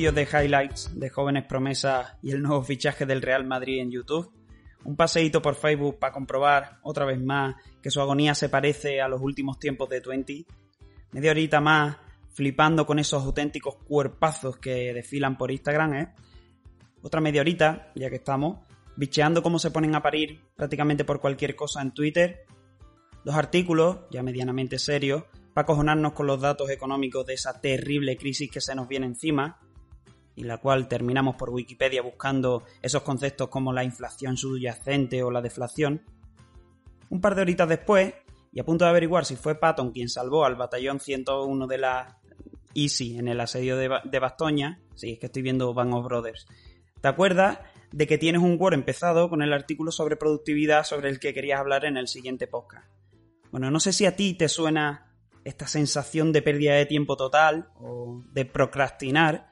Vídeos de highlights de jóvenes promesas y el nuevo fichaje del Real Madrid en YouTube. Un paseíto por Facebook para comprobar otra vez más que su agonía se parece a los últimos tiempos de Twenty. Media horita más flipando con esos auténticos cuerpazos que desfilan por Instagram, ¿eh? Otra media horita, ya que estamos, bicheando cómo se ponen a parir prácticamente por cualquier cosa en Twitter. Dos artículos, ya medianamente serios, para acojonarnos con los datos económicos de esa terrible crisis que se nos viene encima, y la cual terminamos por Wikipedia buscando esos conceptos como la inflación subyacente o la deflación. Un par de horitas después, y a punto de averiguar si fue Patton quien salvó al batallón 101 de la Easy en el asedio de, de Bastoña, sí, es que estoy viendo Bang of Brothers, ¿te acuerdas de que tienes un Word empezado con el artículo sobre productividad sobre el que querías hablar en el siguiente podcast? Bueno, no sé si a ti te suena esta sensación de pérdida de tiempo total o de procrastinar,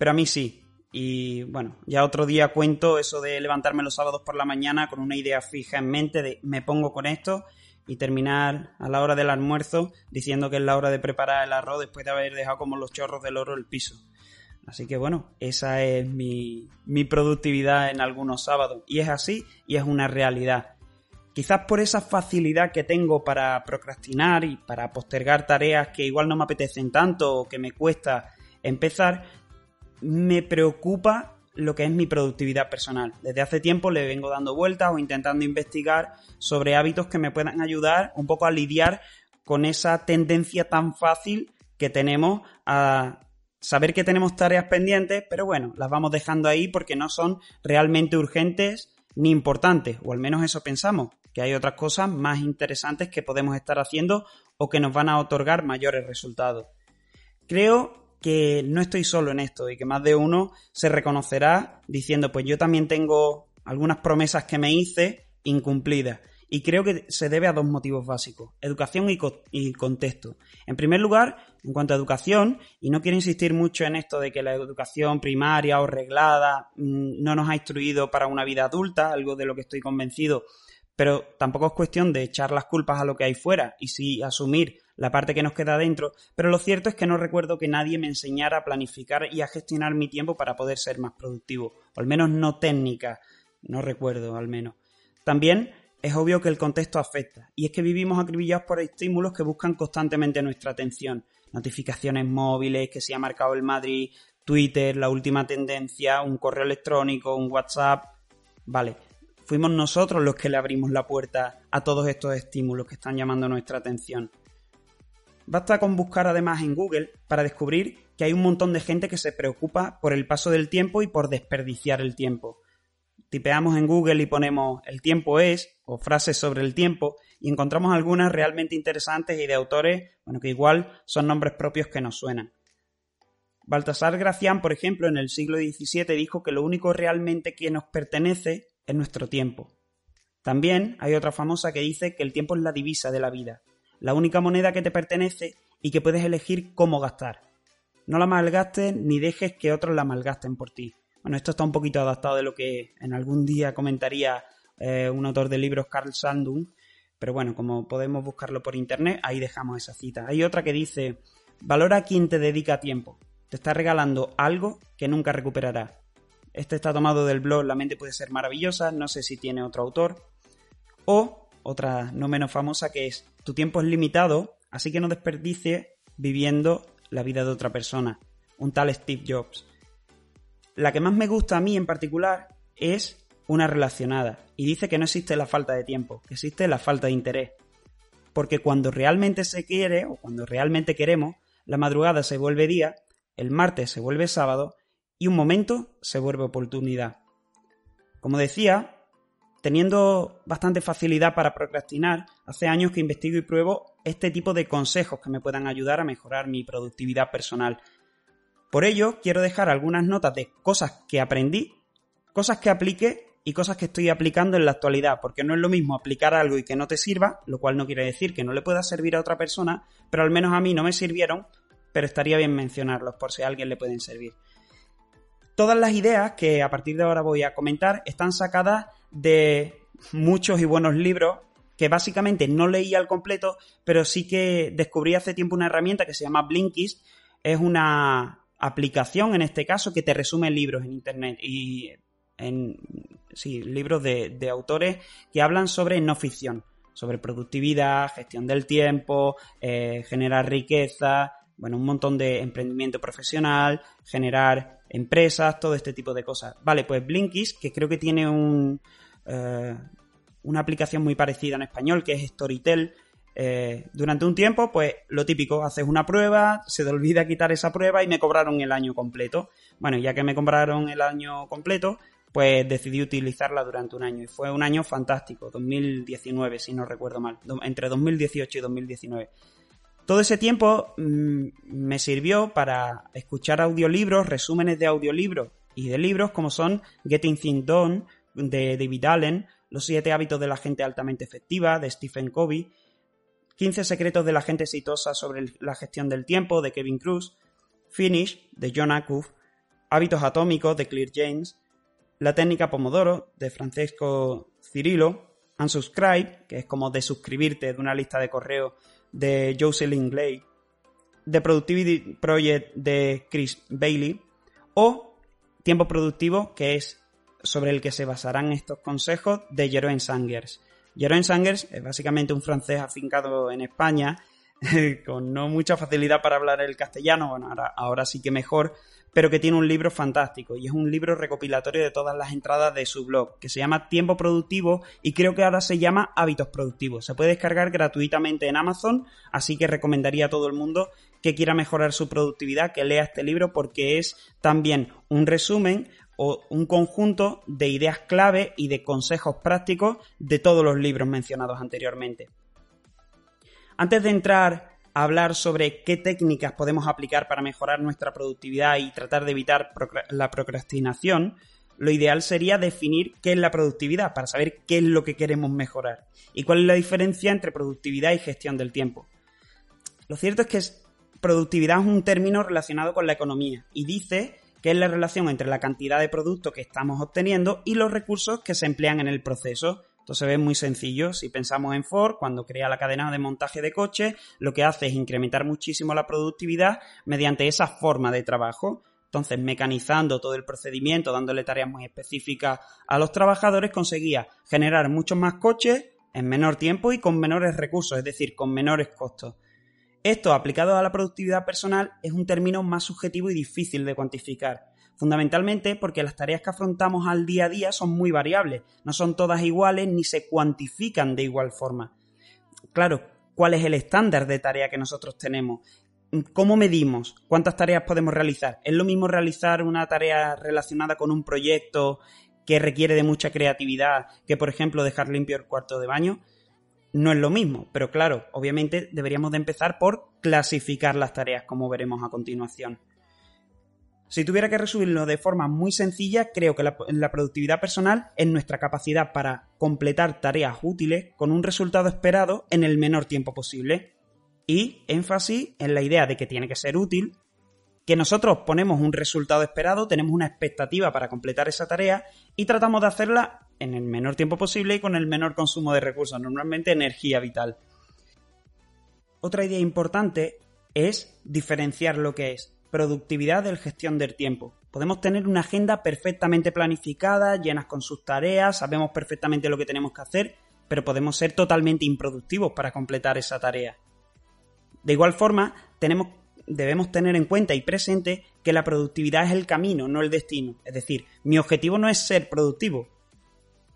pero a mí sí. Y bueno, ya otro día cuento eso de levantarme los sábados por la mañana con una idea fija en mente de me pongo con esto y terminar a la hora del almuerzo diciendo que es la hora de preparar el arroz después de haber dejado como los chorros del oro el piso. Así que bueno, esa es mi, mi productividad en algunos sábados. Y es así y es una realidad. Quizás por esa facilidad que tengo para procrastinar y para postergar tareas que igual no me apetecen tanto o que me cuesta empezar, me preocupa lo que es mi productividad personal. Desde hace tiempo le vengo dando vueltas o intentando investigar sobre hábitos que me puedan ayudar un poco a lidiar con esa tendencia tan fácil que tenemos a saber que tenemos tareas pendientes, pero bueno, las vamos dejando ahí porque no son realmente urgentes ni importantes, o al menos eso pensamos que hay otras cosas más interesantes que podemos estar haciendo o que nos van a otorgar mayores resultados. Creo que no estoy solo en esto y que más de uno se reconocerá diciendo pues yo también tengo algunas promesas que me hice incumplidas. Y creo que se debe a dos motivos básicos, educación y, contexto. En primer lugar, en cuanto a educación, y no quiero insistir mucho en esto de que la educación primaria o reglada mm, no nos ha instruido para una vida adulta, algo de lo que estoy convencido pero tampoco es cuestión de echar las culpas a lo que hay fuera y sí asumir la parte que nos queda dentro, pero lo cierto es que no recuerdo que nadie me enseñara a planificar y a gestionar mi tiempo para poder ser más productivo, o al menos no técnica, no recuerdo al menos. También es obvio que el contexto afecta, y es que vivimos acribillados por estímulos que buscan constantemente nuestra atención. Notificaciones móviles, que se ha marcado el Madrid, Twitter, la última tendencia, un correo electrónico, un WhatsApp. Vale, fuimos nosotros los que le abrimos la puerta a todos estos estímulos que están llamando nuestra atención. Basta con buscar además en Google para descubrir que hay un montón de gente que se preocupa por el paso del tiempo y por desperdiciar el tiempo. Tipeamos en Google y ponemos el tiempo es o frases sobre el tiempo y encontramos algunas realmente interesantes y de autores, bueno, que igual son nombres propios que nos suenan. Baltasar Gracián, por ejemplo, en el siglo XVII dijo que lo único realmente que nos pertenece es nuestro tiempo. También hay otra famosa que dice que el tiempo es la divisa de la vida, la única moneda que te pertenece y que puedes elegir cómo gastar. No la malgastes ni dejes que otros la malgasten por ti. Bueno, esto está un poquito adaptado de lo que en algún día comentaría eh, un autor de libros, Carl Sandung, pero bueno, como podemos buscarlo por internet, ahí dejamos esa cita. Hay otra que dice, valora a quien te dedica tiempo. Te está regalando algo que nunca recuperará. Este está tomado del blog La mente puede ser maravillosa, no sé si tiene otro autor. O otra no menos famosa que es Tu tiempo es limitado, así que no desperdicies viviendo la vida de otra persona. Un tal Steve Jobs. La que más me gusta a mí en particular es una relacionada y dice que no existe la falta de tiempo, que existe la falta de interés. Porque cuando realmente se quiere o cuando realmente queremos, la madrugada se vuelve día, el martes se vuelve sábado y un momento se vuelve oportunidad. Como decía, teniendo bastante facilidad para procrastinar, hace años que investigo y pruebo este tipo de consejos que me puedan ayudar a mejorar mi productividad personal. Por ello, quiero dejar algunas notas de cosas que aprendí, cosas que apliqué y cosas que estoy aplicando en la actualidad, porque no es lo mismo aplicar algo y que no te sirva, lo cual no quiere decir que no le pueda servir a otra persona, pero al menos a mí no me sirvieron, pero estaría bien mencionarlos por si a alguien le pueden servir. Todas las ideas que a partir de ahora voy a comentar están sacadas de muchos y buenos libros que básicamente no leí al completo, pero sí que descubrí hace tiempo una herramienta que se llama Blinkist. Es una aplicación en este caso que te resume libros en internet y en sí, libros de, autores que hablan sobre no ficción, sobre productividad, gestión del tiempo, eh, generar riqueza, bueno, un montón de emprendimiento profesional, generar empresas, todo este tipo de cosas. Vale, pues Blinkist, que creo que tiene un, eh, una aplicación muy parecida en español, que es Storytel, eh, durante un tiempo, pues lo típico, haces una prueba, se te olvida quitar esa prueba y me cobraron el año completo. Bueno, ya que me compraron el año completo, pues decidí utilizarla durante un año y fue un año fantástico, 2019 si no recuerdo mal, entre 2018 y 2019. Todo ese tiempo mm, me sirvió para escuchar audiolibros, resúmenes de audiolibros y de libros como son Getting Things Done de David Allen, Los siete hábitos de la gente altamente efectiva de Stephen Covey, 15 secretos de la gente exitosa sobre la gestión del tiempo de Kevin Cruz, Finish de John Acuff, Hábitos atómicos de Claire James, La técnica Pomodoro de Francesco Cirilo, Unsubscribe, que es como de suscribirte de una lista de correo de Jocelyn Glay, The Productivity Project de Chris Bailey o Tiempo Productivo, que es sobre el que se basarán estos consejos de Jeroen Sangers. Jeroen Sangers es básicamente un francés afincado en España, con no mucha facilidad para hablar el castellano, bueno, ahora, ahora sí que mejor, pero que tiene un libro fantástico y es un libro recopilatorio de todas las entradas de su blog, que se llama Tiempo Productivo y creo que ahora se llama Hábitos Productivos. Se puede descargar gratuitamente en Amazon, así que recomendaría a todo el mundo que quiera mejorar su productividad que lea este libro porque es también un resumen o un conjunto de ideas clave y de consejos prácticos de todos los libros mencionados anteriormente. Antes de entrar hablar sobre qué técnicas podemos aplicar para mejorar nuestra productividad y tratar de evitar la procrastinación, lo ideal sería definir qué es la productividad para saber qué es lo que queremos mejorar y cuál es la diferencia entre productividad y gestión del tiempo. Lo cierto es que productividad es un término relacionado con la economía y dice que es la relación entre la cantidad de productos que estamos obteniendo y los recursos que se emplean en el proceso, esto se ve muy sencillo. Si pensamos en Ford, cuando crea la cadena de montaje de coches, lo que hace es incrementar muchísimo la productividad mediante esa forma de trabajo. Entonces, mecanizando todo el procedimiento, dándole tareas muy específicas a los trabajadores, conseguía generar muchos más coches en menor tiempo y con menores recursos, es decir, con menores costos. Esto, aplicado a la productividad personal, es un término más subjetivo y difícil de cuantificar fundamentalmente porque las tareas que afrontamos al día a día son muy variables, no son todas iguales ni se cuantifican de igual forma. Claro, ¿cuál es el estándar de tarea que nosotros tenemos? ¿Cómo medimos? ¿Cuántas tareas podemos realizar? ¿Es lo mismo realizar una tarea relacionada con un proyecto que requiere de mucha creatividad que, por ejemplo, dejar limpio el cuarto de baño? No es lo mismo, pero claro, obviamente deberíamos de empezar por clasificar las tareas, como veremos a continuación. Si tuviera que resumirlo de forma muy sencilla, creo que la, productividad personal es nuestra capacidad para completar tareas útiles con un resultado esperado en el menor tiempo posible. Y énfasis en la idea de que tiene que ser útil, que nosotros ponemos un resultado esperado, tenemos una expectativa para completar esa tarea y tratamos de hacerla en el menor tiempo posible y con el menor consumo de recursos, normalmente energía vital. Otra idea importante es diferenciar lo que es productividad del gestión del tiempo. Podemos tener una agenda perfectamente planificada, llenas con sus tareas, sabemos perfectamente lo que tenemos que hacer, pero podemos ser totalmente improductivos para completar esa tarea. De igual forma, tenemos, debemos tener en cuenta y presente que la productividad es el camino, no el destino. Es decir, mi objetivo no es ser productivo.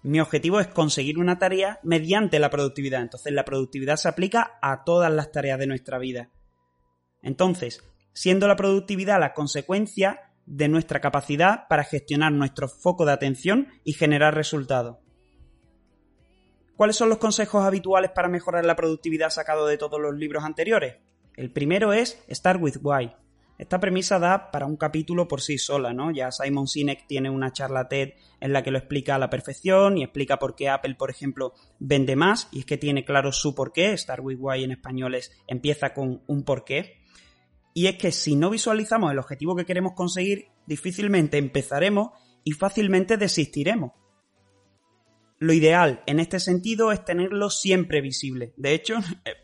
Mi objetivo es conseguir una tarea mediante la productividad. Entonces, la productividad se aplica a todas las tareas de nuestra vida. Entonces, siendo la productividad la consecuencia de nuestra capacidad para gestionar nuestro foco de atención y generar resultados. ¿Cuáles son los consejos habituales para mejorar la productividad sacado de todos los libros anteriores? El primero es Start with Why. Esta premisa da para un capítulo por sí sola, ¿no? Ya Simon Sinek tiene una charla TED en la que lo explica a la perfección y explica por qué Apple, por ejemplo, vende más y es que tiene claro su porqué. Start with Why en español es empieza con un porqué. Y es que si no visualizamos el objetivo que queremos conseguir, difícilmente empezaremos y fácilmente desistiremos. Lo ideal en este sentido es tenerlo siempre visible. De hecho,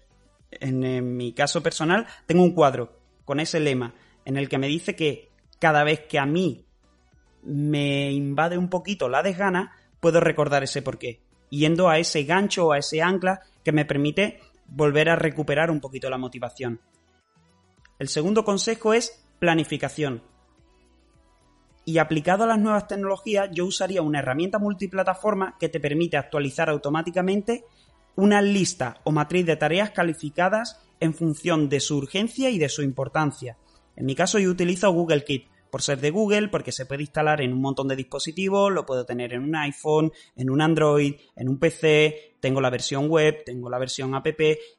en, mi caso personal, tengo un cuadro con ese lema en el que me dice que cada vez que a mí me invade un poquito la desgana, puedo recordar ese porqué, yendo a ese gancho o a ese ancla que me permite volver a recuperar un poquito la motivación. El segundo consejo es planificación. Y aplicado a las nuevas tecnologías, yo usaría una herramienta multiplataforma que te permite actualizar automáticamente una lista o matriz de tareas calificadas en función de su urgencia y de su importancia. En mi caso yo utilizo Google Keep, por ser de Google, porque se puede instalar en un montón de dispositivos, lo puedo tener en un iPhone, en un Android, en un PC, tengo la versión web, tengo la versión app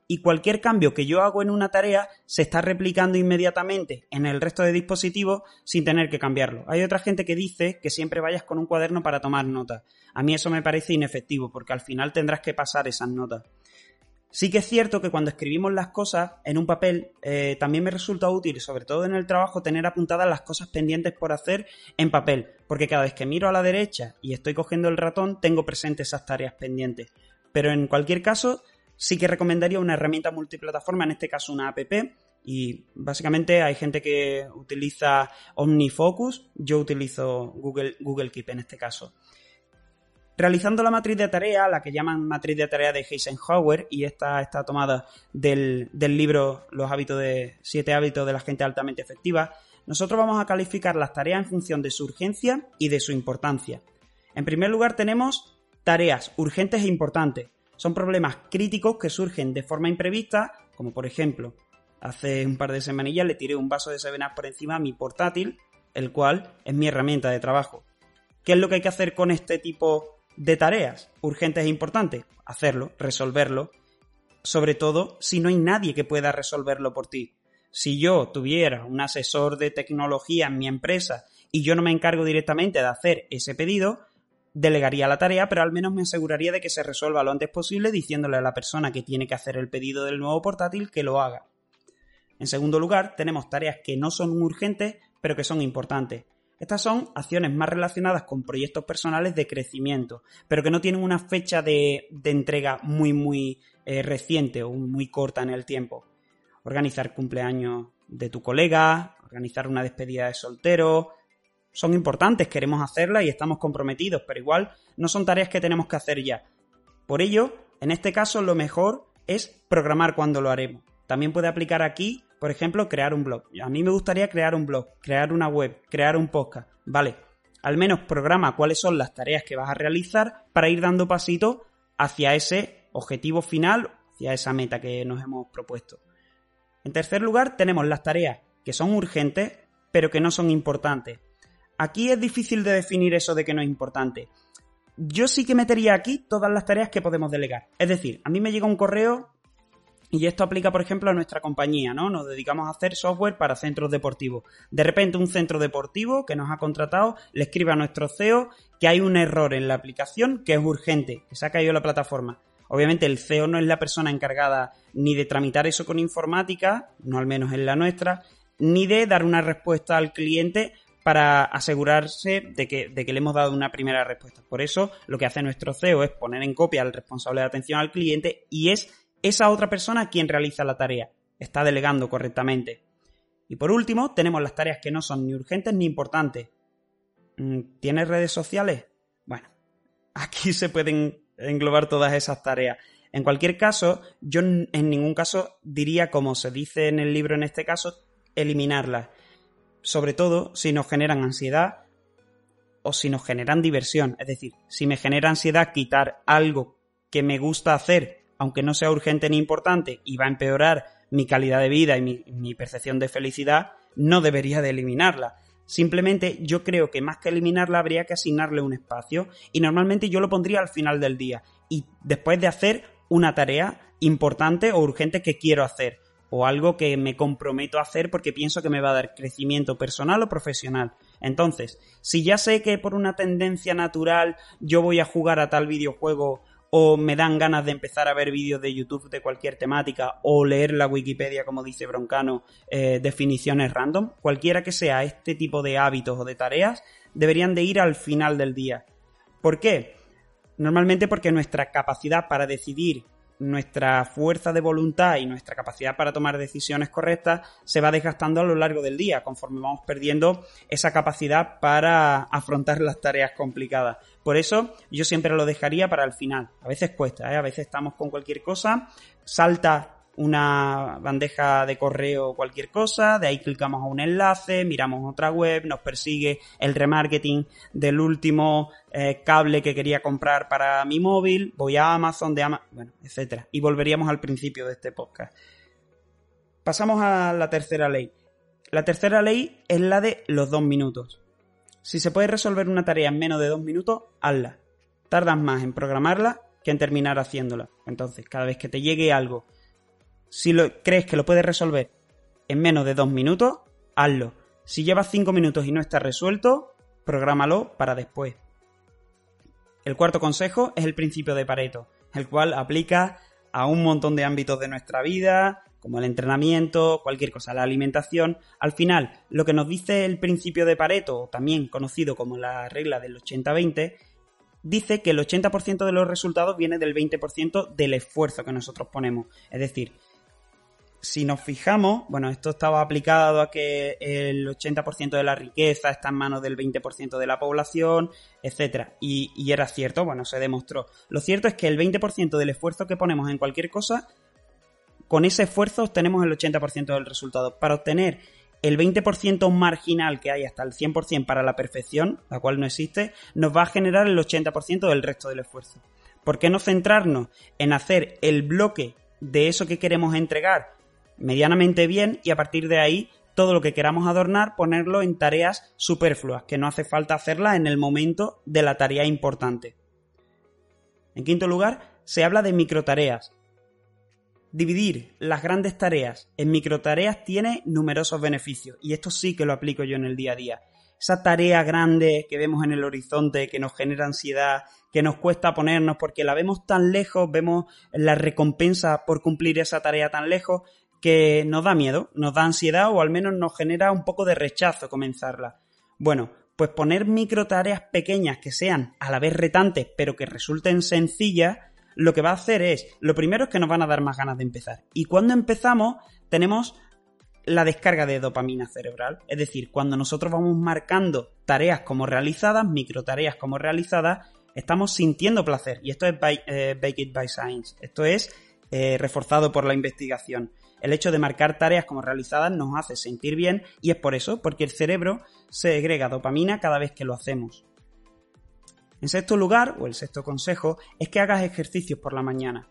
y cualquier cambio que yo hago en una tarea se está replicando inmediatamente en el resto de dispositivos sin tener que cambiarlo. Hay otra gente que dice que siempre vayas con un cuaderno para tomar notas. A mí eso me parece inefectivo porque al final tendrás que pasar esas notas. Sí que es cierto que cuando escribimos las cosas en un papel, eh, también me resulta útil, sobre todo en el trabajo, tener apuntadas las cosas pendientes por hacer en papel, porque cada vez que miro a la derecha y estoy cogiendo el ratón, tengo presentes esas tareas pendientes. Pero en cualquier caso, sí que recomendaría una herramienta multiplataforma, en este caso una app, y básicamente hay gente que utiliza OmniFocus, yo utilizo Google, Google Keep en este caso. Realizando la matriz de tarea, la que llaman matriz de tarea de Eisenhower, y esta está tomada del, libro Los hábitos de siete hábitos de la gente altamente efectiva, nosotros vamos a calificar las tareas en función de su urgencia y de su importancia. En primer lugar tenemos tareas urgentes e importantes. Son problemas críticos que surgen de forma imprevista, como por ejemplo, hace un par de semanillas le tiré un vaso de Sevenas por encima a mi portátil, el cual es mi herramienta de trabajo. ¿Qué es lo que hay que hacer con este tipo de tareas urgentes e importantes, hacerlo, resolverlo, sobre todo si no hay nadie que pueda resolverlo por ti. Si yo tuviera un asesor de tecnología en mi empresa y yo no me encargo directamente de hacer ese pedido, delegaría la tarea, pero al menos me aseguraría de que se resuelva lo antes posible diciéndole a la persona que tiene que hacer el pedido del nuevo portátil que lo haga. En segundo lugar, tenemos tareas que no son urgentes, pero que son importantes. Estas son acciones más relacionadas con proyectos personales de crecimiento, pero que no tienen una fecha de, entrega muy, muy eh, reciente o muy corta en el tiempo. Organizar cumpleaños de tu colega, organizar una despedida de soltero, son importantes, queremos hacerlas y estamos comprometidos, pero igual no son tareas que tenemos que hacer ya. Por ello, en este caso lo mejor es programar cuando lo haremos. También puede aplicar aquí por ejemplo, crear un blog. A mí me gustaría crear un blog, crear una web, crear un podcast. Vale, al menos programa cuáles son las tareas que vas a realizar para ir dando pasito hacia ese objetivo final, hacia esa meta que nos hemos propuesto. En tercer lugar, tenemos las tareas que son urgentes, pero que no son importantes. Aquí es difícil de definir eso de que no es importante. Yo sí que metería aquí todas las tareas que podemos delegar. Es decir, a mí me llega un correo y esto aplica, por ejemplo, a nuestra compañía, ¿no? Nos dedicamos a hacer software para centros deportivos. De repente, un centro deportivo que nos ha contratado le escribe a nuestro CEO que hay un error en la aplicación que es urgente, que se ha caído la plataforma. Obviamente, el CEO no es la persona encargada ni de tramitar eso con informática, no al menos en la nuestra, ni de dar una respuesta al cliente para asegurarse de que, de que, le hemos dado una primera respuesta. Por eso, lo que hace nuestro CEO es poner en copia al responsable de atención al cliente y es esa otra persona quien realiza la tarea, está delegando correctamente. Y por último, tenemos las tareas que no son ni urgentes ni importantes. Mm, ¿Tienes redes sociales? Bueno, aquí se pueden englobar todas esas tareas. En cualquier caso, yo en ningún caso diría, como se dice en el libro en este caso, eliminarlas. Sobre todo si nos generan ansiedad o si nos generan diversión. Es decir, si me genera ansiedad quitar algo que me gusta hacer aunque no sea urgente ni importante y va a empeorar mi calidad de vida y mi, percepción de felicidad, no debería de eliminarla. Simplemente yo creo que más que eliminarla habría que asignarle un espacio y normalmente yo lo pondría al final del día y después de hacer una tarea importante o urgente que quiero hacer o algo que me comprometo a hacer porque pienso que me va a dar crecimiento personal o profesional. Entonces, si ya sé que por una tendencia natural yo voy a jugar a tal videojuego o me dan ganas de empezar a ver vídeos de YouTube de cualquier temática o leer la Wikipedia, como dice Broncano, eh, definiciones random, cualquiera que sea este tipo de hábitos o de tareas, deberían de ir al final del día. ¿Por qué? Normalmente porque nuestra capacidad para decidir nuestra fuerza de voluntad y nuestra capacidad para tomar decisiones correctas se va desgastando a lo largo del día, conforme vamos perdiendo esa capacidad para afrontar las tareas complicadas. Por eso yo siempre lo dejaría para el final. A veces cuesta, ¿eh? a veces estamos con cualquier cosa, salta una bandeja de correo o cualquier cosa, de ahí clicamos a un enlace, miramos otra web, nos persigue el remarketing del último eh, cable que quería comprar para mi móvil, voy a Amazon, de Amazon, bueno, etcétera. Y volveríamos al principio de este podcast. Pasamos a la tercera ley. La tercera ley es la de los dos minutos. Si se puede resolver una tarea en menos de dos minutos, hazla. Tardas más en programarla que en terminar haciéndola. Entonces, cada vez que te llegue algo si lo, crees que lo puedes resolver en menos de dos minutos, hazlo. Si llevas cinco minutos y no está resuelto, prográmalo para después. El cuarto consejo es el principio de Pareto, el cual aplica a un montón de ámbitos de nuestra vida, como el entrenamiento, cualquier cosa, la alimentación. Al final, lo que nos dice el principio de Pareto, también conocido como la regla del 80-20, dice que el 80% de los resultados viene del 20% del esfuerzo que nosotros ponemos. Es decir, si nos fijamos, bueno, esto estaba aplicado a que el 80% de la riqueza está en manos del 20% de la población, etcétera. Y, y, era cierto, bueno, se demostró. Lo cierto es que el 20% del esfuerzo que ponemos en cualquier cosa, con ese esfuerzo obtenemos el 80% del resultado. Para obtener el 20% marginal que hay hasta el 100% para la perfección, la cual no existe, nos va a generar el 80% del resto del esfuerzo. ¿Por qué no centrarnos en hacer el bloque de eso que queremos entregar medianamente bien y a partir de ahí todo lo que queramos adornar ponerlo en tareas superfluas, que no hace falta hacerlas en el momento de la tarea importante. En quinto lugar, se habla de microtareas. Dividir las grandes tareas en microtareas tiene numerosos beneficios y esto sí que lo aplico yo en el día a día. Esa tarea grande que vemos en el horizonte, que nos genera ansiedad, que nos cuesta ponernos porque la vemos tan lejos, vemos la recompensa por cumplir esa tarea tan lejos, que nos da miedo, nos da ansiedad o al menos nos genera un poco de rechazo comenzarla. Bueno, pues poner micro tareas pequeñas que sean a la vez retantes pero que resulten sencillas, lo que va a hacer es, lo primero es que nos van a dar más ganas de empezar. Y cuando empezamos tenemos la descarga de dopamina cerebral, es decir, cuando nosotros vamos marcando tareas como realizadas, micro tareas como realizadas, estamos sintiendo placer. Y esto es eh, Bake It by Science. Esto es eh, reforzado por la investigación. El hecho de marcar tareas como realizadas nos hace sentir bien y es por eso, porque el cerebro segrega dopamina cada vez que lo hacemos. En sexto lugar, o el sexto consejo, es que hagas ejercicios por la mañana.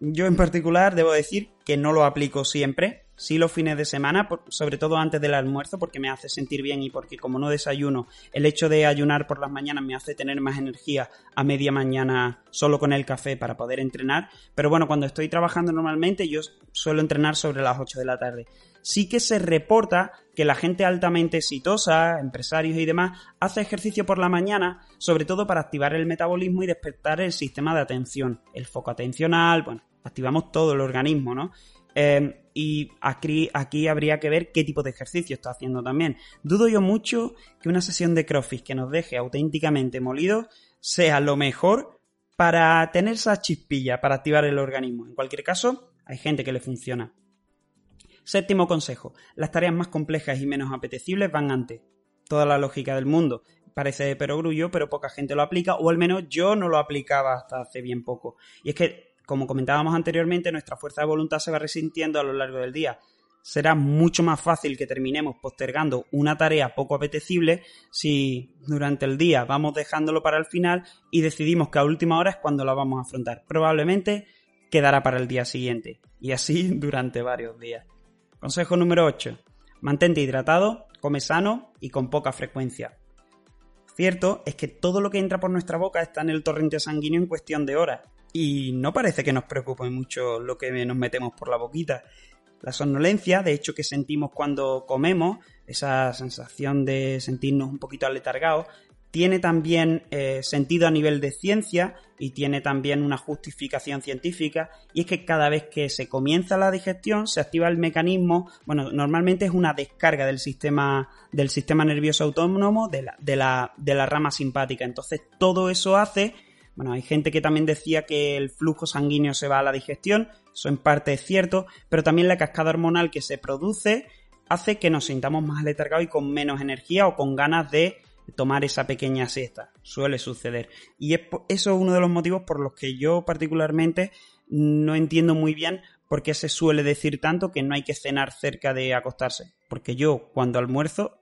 Yo en particular debo decir que no lo aplico siempre, sí los fines de semana, sobre todo antes del almuerzo, porque me hace sentir bien y porque como no desayuno, el hecho de ayunar por las mañanas me hace tener más energía a media mañana solo con el café para poder entrenar. Pero bueno, cuando estoy trabajando normalmente yo suelo entrenar sobre las 8 de la tarde. Sí que se reporta que la gente altamente exitosa, empresarios y demás, hace ejercicio por la mañana, sobre todo para activar el metabolismo y despertar el sistema de atención, el foco atencional, bueno, activamos todo el organismo, ¿no? Em, y aquí, habría que ver qué tipo de ejercicio está haciendo también. Dudo yo mucho que una sesión de CrossFit que nos deje auténticamente molidos sea lo mejor para tener esa chispilla, para activar el organismo. En cualquier caso, hay gente que le funciona. Séptimo consejo. Las tareas más complejas y menos apetecibles van antes. Toda la lógica del mundo. Parece de perogrullo, pero poca gente lo aplica, o al menos yo no lo aplicaba hasta hace bien poco. Y es que como comentábamos anteriormente, nuestra fuerza de voluntad se va resintiendo a lo largo del día. Será mucho más fácil que terminemos postergando una tarea poco apetecible si durante el día vamos dejándolo para el final y decidimos que a última hora es cuando la vamos a afrontar. Probablemente quedará para el día siguiente y así durante varios días. Consejo número 8. Mantente hidratado, come sano y con poca frecuencia. Cierto es que todo lo que entra por nuestra boca está en el torrente sanguíneo en cuestión de horas y no parece que nos preocupe mucho lo que nos metemos por la boquita. La somnolencia, de hecho, que sentimos cuando comemos, esa sensación de sentirnos un poquito aletargados, tiene también eh, sentido a nivel de ciencia y tiene también una justificación científica y es que cada vez que se comienza la digestión se activa el mecanismo, bueno, normalmente es una descarga del sistema del sistema nervioso autónomo de la, de la, de la rama simpática, entonces todo eso hace Bueno, hay gente que también decía que el flujo sanguíneo se va a la digestión, eso en parte es cierto, pero también la cascada hormonal que se produce hace que nos sintamos más letargados y con menos energía o con ganas de tomar esa pequeña siesta. Suele suceder. Y eso es uno de los motivos por los que yo particularmente no entiendo muy bien por qué se suele decir tanto que no hay que cenar cerca de acostarse. Porque yo cuando almuerzo,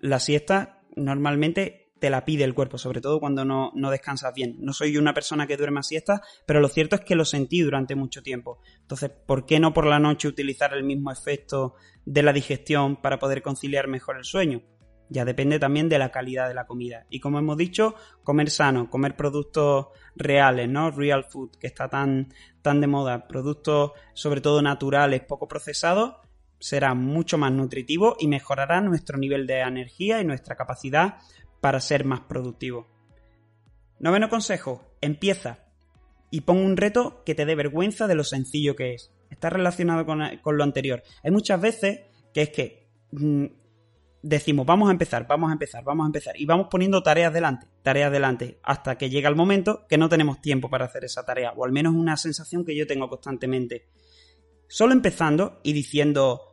la siesta normalmente te la pide el cuerpo, sobre todo cuando no, no, descansas bien. No soy una persona que duerma siesta, pero lo cierto es que lo sentí durante mucho tiempo. Entonces, ¿por qué no por la noche utilizar el mismo efecto de la digestión para poder conciliar mejor el sueño? Ya depende también de la calidad de la comida. Y como hemos dicho, comer sano, comer productos reales, ¿no? Real food, que está tan, tan de moda. Productos sobre todo naturales, poco procesados, será mucho más nutritivo y mejorará nuestro nivel de energía y nuestra capacidad para ser más productivo. Noveno consejo, empieza y pon un reto que te dé vergüenza de lo sencillo que es. Está relacionado con, con lo anterior. Hay muchas veces que es que mm, decimos, vamos a empezar, vamos a empezar, vamos a empezar, y vamos poniendo tareas delante, tareas delante, hasta que llega el momento que no tenemos tiempo para hacer esa tarea, o al menos una sensación que yo tengo constantemente. Solo empezando y diciendo,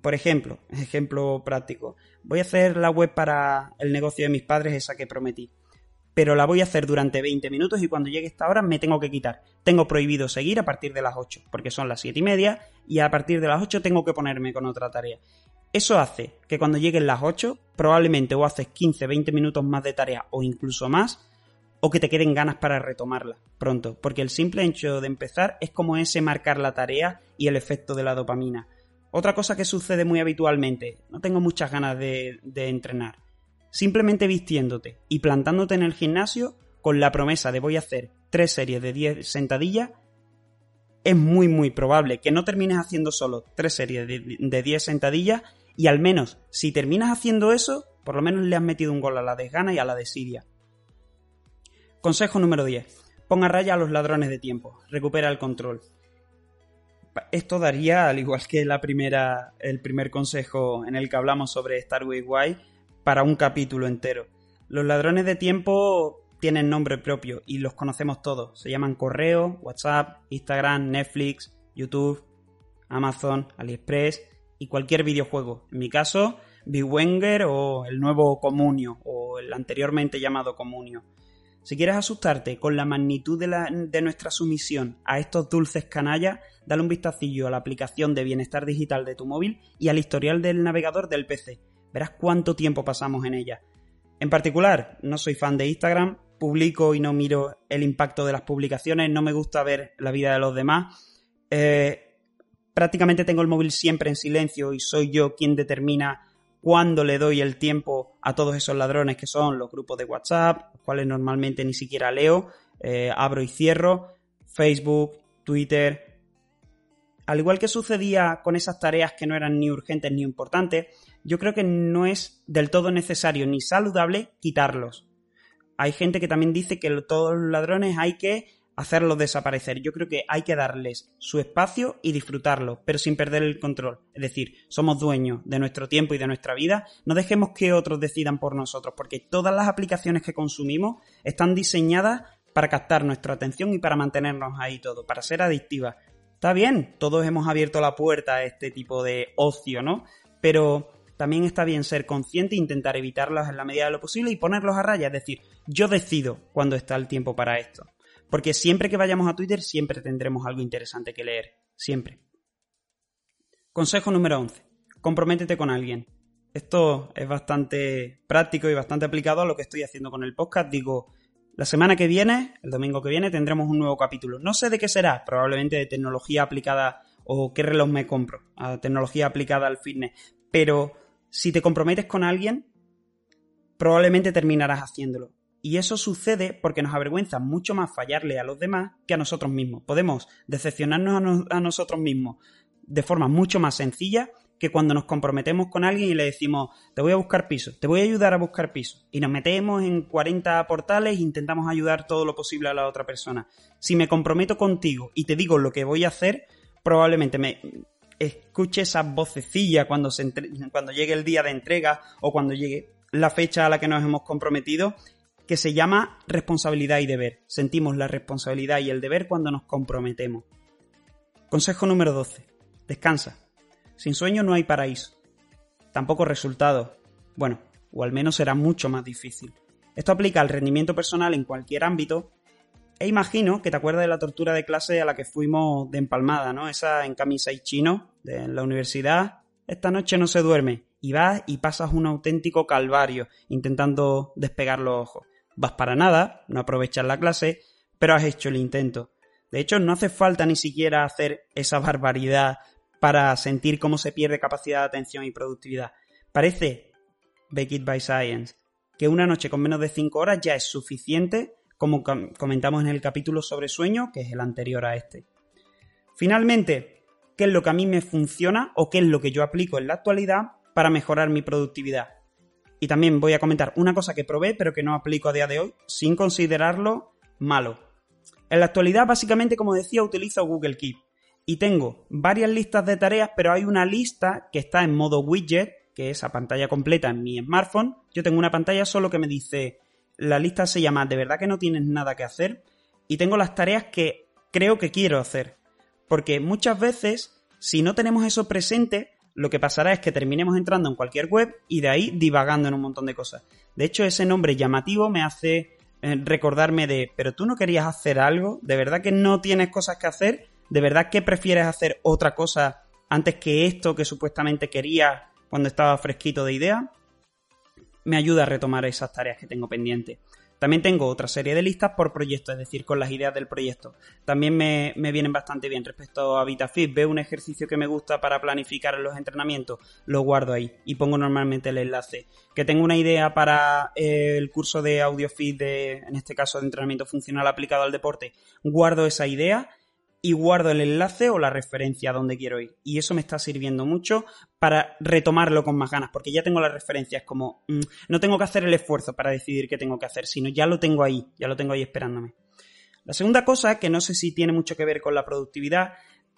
por ejemplo, ejemplo práctico, voy a hacer la web para el negocio de mis padres, esa que prometí. Pero la voy a hacer durante 20 minutos y cuando llegue esta hora me tengo que quitar. Tengo prohibido seguir a partir de las 8, porque son las 7 y media, y a partir de las 8 tengo que ponerme con otra tarea. Eso hace que cuando lleguen las 8, probablemente o haces 15, 20 minutos más de tarea o incluso más, o que te queden ganas para retomarla pronto, porque el simple hecho de empezar es como ese marcar la tarea y el efecto de la dopamina. Otra cosa que sucede muy habitualmente, no tengo muchas ganas de, de entrenar. Simplemente vistiéndote y plantándote en el gimnasio con la promesa de voy a hacer tres series de 10 sentadillas es muy muy probable que no termines haciendo solo tres series de 10 sentadillas y al menos, si terminas haciendo eso, por lo menos le has metido un gol a la desgana y a la desidia. Consejo número 10. Ponga raya a los ladrones de tiempo. Recupera el control. Esto daría, al igual que la primera, el primer consejo en el que hablamos sobre Star Wars para un capítulo entero. Los ladrones de tiempo tienen nombre propio y los conocemos todos. Se llaman correo, WhatsApp, Instagram, Netflix, YouTube, Amazon, AliExpress y cualquier videojuego. En mi caso, Big Wenger o el nuevo Comunio o el anteriormente llamado Comunio. Si quieres asustarte con la magnitud de, nuestra sumisión a estos dulces canallas, dale un vistacillo a la aplicación de bienestar digital de tu móvil y al historial del navegador del PC. Verás cuánto tiempo pasamos en ella. En particular, no soy fan de Instagram, publico y no miro el impacto de las publicaciones, no me gusta ver la vida de los demás. Eh, prácticamente tengo el móvil siempre en silencio y soy yo quien determina cuándo le doy el tiempo a todos esos ladrones que son los grupos de WhatsApp, los cuales normalmente ni siquiera leo, eh, abro y cierro, Facebook, Twitter. Al igual que sucedía con esas tareas que no eran ni urgentes ni importantes, yo creo que no es del todo necesario ni saludable quitarlos hay gente que también dice que todos los ladrones hay que hacerlos desaparecer. Yo creo que hay que darles su espacio y disfrutarlo, pero sin perder el control. Es decir, somos dueños de nuestro tiempo y de nuestra vida. No dejemos que otros decidan por nosotros, porque todas las aplicaciones que consumimos están diseñadas para captar nuestra atención y para mantenernos ahí todo, para ser adictivas. Está bien, todos hemos abierto la puerta a este tipo de ocio, ¿no? Pero también está bien ser consciente e intentar evitarlos en la medida de lo posible y ponerlos a raya. Es decir, yo decido cuándo está el tiempo para esto. Porque siempre que vayamos a Twitter, siempre tendremos algo interesante que leer. Siempre. Consejo número 11. Comprométete con alguien. Esto es bastante práctico y bastante aplicado a lo que estoy haciendo con el podcast. Digo, la semana que viene, el domingo que viene, tendremos un nuevo capítulo. No sé de qué será, probablemente de tecnología aplicada o qué reloj me compro, a tecnología aplicada al fitness. Pero si te comprometes con alguien, probablemente terminarás haciéndolo. Y eso sucede porque nos avergüenza mucho más fallarle a los demás que a nosotros mismos. Podemos decepcionarnos a, nosotros mismos de forma mucho más sencilla que cuando nos comprometemos con alguien y le decimos, te voy a buscar piso, te voy a ayudar a buscar piso. Y nos metemos en 40 portales e intentamos ayudar todo lo posible a la otra persona. Si me comprometo contigo y te digo lo que voy a hacer, probablemente me escuche esas vocecillas cuando, cuando llegue el día de entrega o cuando llegue la fecha a la que nos hemos comprometido que se llama responsabilidad y deber. Sentimos la responsabilidad y el deber cuando nos comprometemos. Consejo número 12. Descansa. Sin sueño no hay paraíso. Tampoco resultados. Bueno, o al menos será mucho más difícil. Esto aplica al rendimiento personal en cualquier ámbito. E imagino que te acuerdas de la tortura de clase a la que fuimos de empalmada, ¿no? Esa en camisa y chino de la universidad. Esta noche no se duerme. Y vas y pasas un auténtico calvario intentando despegar los ojos. Vas para nada, no aprovechas la clase, pero has hecho el intento. De hecho, no hace falta ni siquiera hacer esa barbaridad para sentir cómo se pierde capacidad de atención y productividad. Parece, Bake It by Science, que una noche con menos de 5 horas ya es suficiente, como comentamos en el capítulo sobre sueño, que es el anterior a este. Finalmente, ¿qué es lo que a mí me funciona o qué es lo que yo aplico en la actualidad para mejorar mi productividad? Y también voy a comentar una cosa que probé pero que no aplico a día de hoy, sin considerarlo malo. En la actualidad, básicamente, como decía, utilizo Google Keep. Y tengo varias listas de tareas, pero hay una lista que está en modo widget, que es a pantalla completa en mi smartphone. Yo tengo una pantalla solo que me dice, la lista se llama ¿De verdad que no tienes nada que hacer? Y tengo las tareas que creo que quiero hacer. Porque muchas veces, si no tenemos eso presente, lo que pasará es que terminemos entrando en cualquier web y de ahí divagando en un montón de cosas. De hecho, ese nombre llamativo me hace eh, recordarme de, pero tú no querías hacer algo, de verdad que no tienes cosas que hacer, de verdad que prefieres hacer otra cosa antes que esto que supuestamente quería cuando estaba fresquito de idea, me ayuda a retomar esas tareas que tengo pendientes. También tengo otra serie de listas por proyecto, es decir, con las ideas del proyecto. También me, vienen bastante bien respecto a VitaFit. Veo un ejercicio que me gusta para planificar los entrenamientos, lo guardo ahí y pongo normalmente el enlace. Que tengo una idea para eh, el curso de AudioFit, de, en este caso de entrenamiento funcional aplicado al deporte, guardo esa idea y guardo el enlace o la referencia a donde quiero ir. Y eso me está sirviendo mucho para retomarlo con más ganas, porque ya tengo la referencia. Es como, mm, no tengo que hacer el esfuerzo para decidir qué tengo que hacer, sino ya lo tengo ahí, ya lo tengo ahí esperándome. La segunda cosa, que no sé si tiene mucho que ver con la productividad,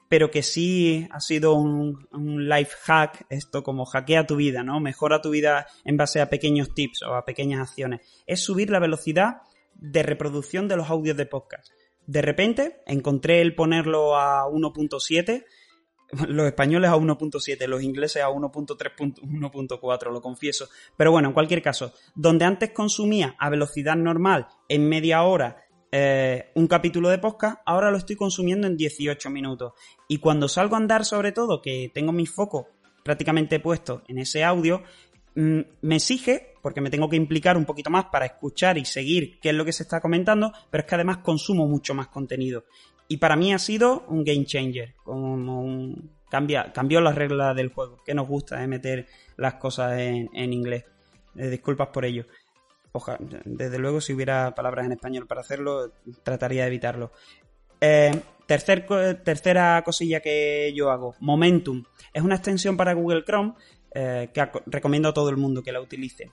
pero que sí ha sido un, un, life hack, esto como hackea tu vida, ¿no? Mejora tu vida en base a pequeños tips o a pequeñas acciones. Es subir la velocidad de reproducción de los audios de podcast. De repente encontré el ponerlo a 1.7, los españoles a 1.7, los ingleses a 1.3.1.4, lo confieso. Pero bueno, en cualquier caso, donde antes consumía a velocidad normal en media hora eh, un capítulo de podcast, ahora lo estoy consumiendo en 18 minutos. Y cuando salgo a andar, sobre todo, que tengo mi foco prácticamente puesto en ese audio, me exige porque me tengo que implicar un poquito más para escuchar y seguir qué es lo que se está comentando, pero es que además consumo mucho más contenido. Y para mí ha sido un game changer, como. Cambia, cambió las reglas del juego, que nos gusta eh, meter las cosas en, inglés. Eh, disculpas por ello. Ojalá, desde luego, si hubiera palabras en español para hacerlo, trataría de evitarlo. Eh, tercer, tercera cosilla que yo hago, Momentum. Es una extensión para Google Chrome que recomiendo a todo el mundo que la utilice.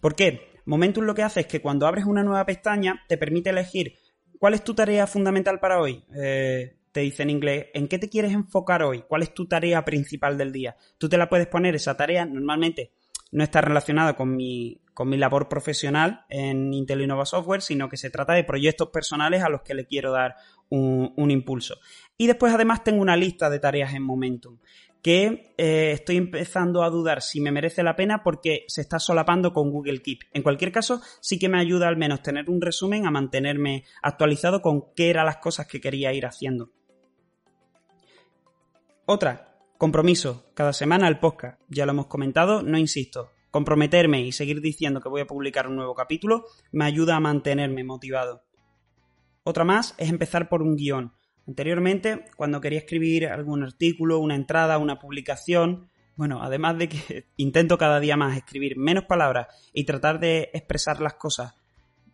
¿Por qué? Momentum lo que hace es que cuando abres una nueva pestaña te permite elegir cuál es tu tarea fundamental para hoy. Eh, te dice en inglés, ¿en qué te quieres enfocar hoy? ¿Cuál es tu tarea principal del día? Tú te la puedes poner, esa tarea normalmente no está relacionada con mi, con mi labor profesional en Intel Innova Software, sino que se trata de proyectos personales a los que le quiero dar un, un impulso. Y después además tengo una lista de tareas en Momentum que eh, estoy empezando a dudar si me merece la pena porque se está solapando con Google Keep. En cualquier caso, sí que me ayuda al menos tener un resumen a mantenerme actualizado con qué eran las cosas que quería ir haciendo. Otra, compromiso. Cada semana el podcast. Ya lo hemos comentado, no insisto. Comprometerme y seguir diciendo que voy a publicar un nuevo capítulo me ayuda a mantenerme motivado. Otra más es empezar por un guion. Anteriormente, cuando quería escribir algún artículo, una entrada, una publicación, bueno, además de que intento cada día más escribir menos palabras y tratar de expresar las cosas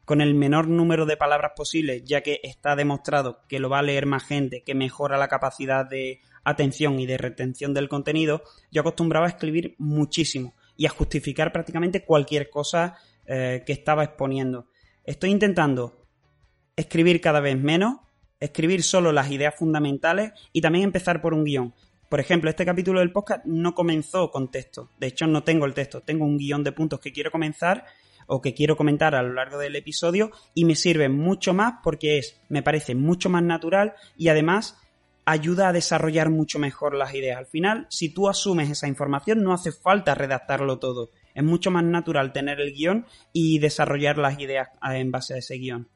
con el menor número de palabras posible, ya que está demostrado que lo va a leer más gente, que mejora la capacidad de atención y de retención del contenido, yo acostumbraba a escribir muchísimo y a justificar prácticamente cualquier cosa eh, que estaba exponiendo. Estoy intentando escribir cada vez menos, escribir solo las ideas fundamentales y también empezar por un guion. Por ejemplo, este capítulo del podcast no comenzó con texto. De hecho, no tengo el texto. Tengo un guion de puntos que quiero comenzar o que quiero comentar a lo largo del episodio y me sirve mucho más porque es, me parece mucho más natural y además ayuda a desarrollar mucho mejor las ideas. Al final, si tú asumes esa información, no hace falta redactarlo todo. Es mucho más natural tener el guion y desarrollar las ideas en base a ese guion.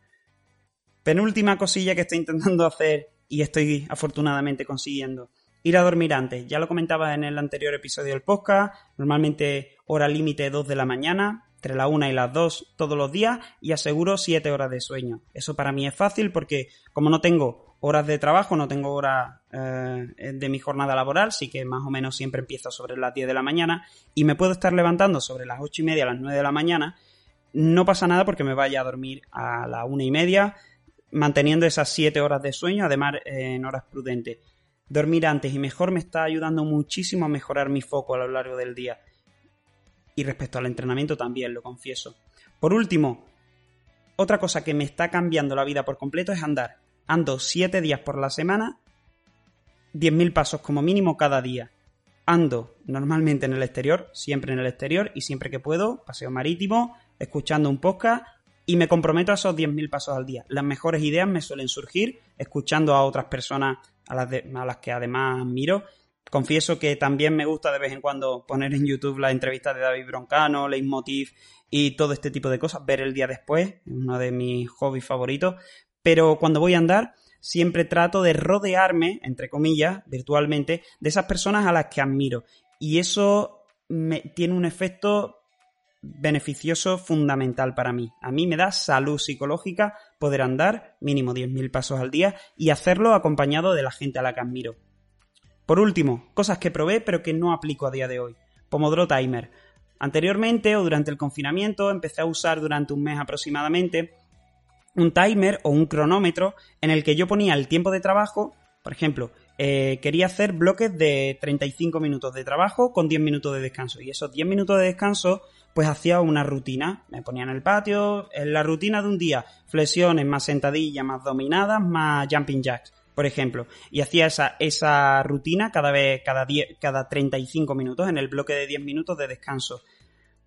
Penúltima cosilla que estoy intentando hacer y estoy afortunadamente consiguiendo. Ir a dormir antes. Ya lo comentaba en el anterior episodio del podcast. Normalmente hora límite 2 de la mañana, entre la 1 y las 2 todos los días y aseguro 7 horas de sueño. Eso para mí es fácil porque como no tengo horas de trabajo, no tengo horas eh, de mi jornada laboral, sí que más o menos siempre empiezo sobre las 10 de la mañana y me puedo estar levantando sobre las 8 y media, a las 9 de la mañana. No pasa nada porque me vaya a dormir a las 1 y media, manteniendo esas 7 horas de sueño, además en horas prudentes. Dormir antes y mejor me está ayudando muchísimo a mejorar mi foco a lo largo del día. Y respecto al entrenamiento también, lo confieso. Por último, otra cosa que me está cambiando la vida por completo es andar Ando 7 días por la semana, 10.000 pasos como mínimo cada día. Ando normalmente en el exterior, siempre en el exterior y siempre que puedo, paseo marítimo, escuchando un podcast y me comprometo a esos 10.000 pasos al día. Las mejores ideas me suelen surgir escuchando a otras personas a las, a las que además miro. Confieso que también me gusta de vez en cuando poner en YouTube las entrevistas de David Broncano, Leitmotiv y todo este tipo de cosas, ver el día después, uno de mis hobbies favoritos, pero cuando voy a andar siempre trato de rodearme, entre comillas, virtualmente, de esas personas a las que admiro. Y eso me, tiene un efecto beneficioso fundamental para mí. A mí me da salud psicológica poder andar mínimo 10.000 pasos al día y hacerlo acompañado de la gente a la que admiro. Por último, cosas que probé pero que no aplico a día de hoy. Pomodoro Timer. Anteriormente o durante el confinamiento empecé a usar durante un mes aproximadamente un timer o un cronómetro en el que yo ponía el tiempo de trabajo, por ejemplo, eh, quería hacer bloques de 35 minutos de trabajo con 10 minutos de descanso. Y esos 10 minutos de descanso, pues hacía una rutina. Me ponía en el patio, en la rutina de un día, flexiones más sentadillas, más dominadas, más jumping jacks, por ejemplo. Y hacía esa, esa rutina cada vez, cada, 10, cada 35 minutos en el bloque de 10 minutos de descanso.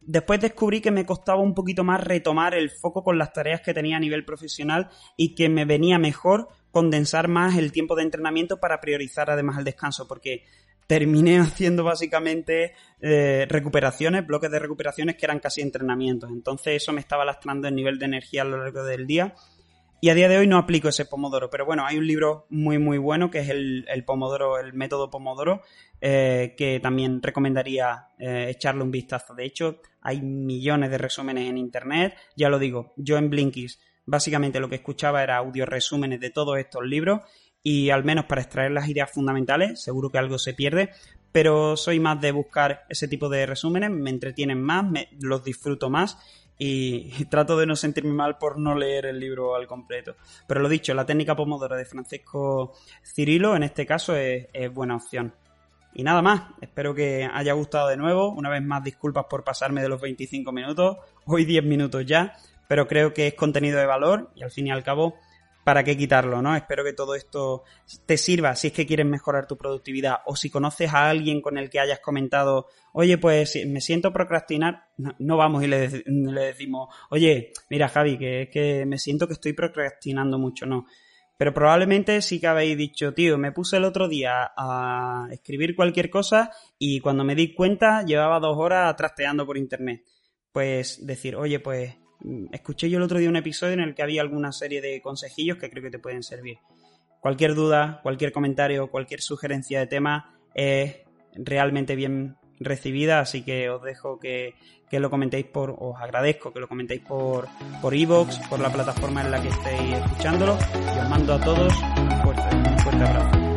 Después descubrí que me costaba un poquito más retomar el foco con las tareas que tenía a nivel profesional y que me venía mejor condensar más el tiempo de entrenamiento para priorizar además el descanso, porque terminé haciendo básicamente eh, recuperaciones, bloques de recuperaciones que eran casi entrenamientos. Entonces eso me estaba lastrando el nivel de energía a lo largo del día y a día de hoy no aplico ese Pomodoro, pero bueno, hay un libro muy muy bueno que es el, Pomodoro, el método Pomodoro, eh, que también recomendaría eh, echarle un vistazo. De hecho, hay millones de resúmenes en internet. Ya lo digo, yo en Blinkist básicamente lo que escuchaba era audio resúmenes de todos estos libros y al menos para extraer las ideas fundamentales, seguro que algo se pierde, pero soy más de buscar ese tipo de resúmenes, me entretienen más, me, los disfruto más y, trato de no sentirme mal por no leer el libro al completo. Pero lo dicho, la técnica Pomodoro de Francisco Cirilo en este caso es, buena opción. Y nada más, espero que haya gustado de nuevo. Una vez más, disculpas por pasarme de los 25 minutos, hoy 10 minutos ya, pero creo que es contenido de valor y al fin y al cabo para qué quitarlo, ¿no? Espero que todo esto te sirva si es que quieres mejorar tu productividad o si conoces a alguien con el que hayas comentado, oye, pues me siento procrastinar, no, vamos y le, decimos, oye, mira Javi, que es que me siento que estoy procrastinando mucho, no. Pero probablemente sí que habéis dicho, tío, me puse el otro día a escribir cualquier cosa y cuando me di cuenta llevaba dos horas trasteando por internet. Pues decir, oye, pues escuché yo el otro día un episodio en el que había alguna serie de consejillos que creo que te pueden servir. Cualquier duda, cualquier comentario, cualquier sugerencia de tema es realmente bien recibida, así que os dejo que, lo comentéis por, os agradezco que lo comentéis por por iVoox, por la plataforma en la que estéis escuchándolo, y os mando a todos un fuerte, un fuerte abrazo.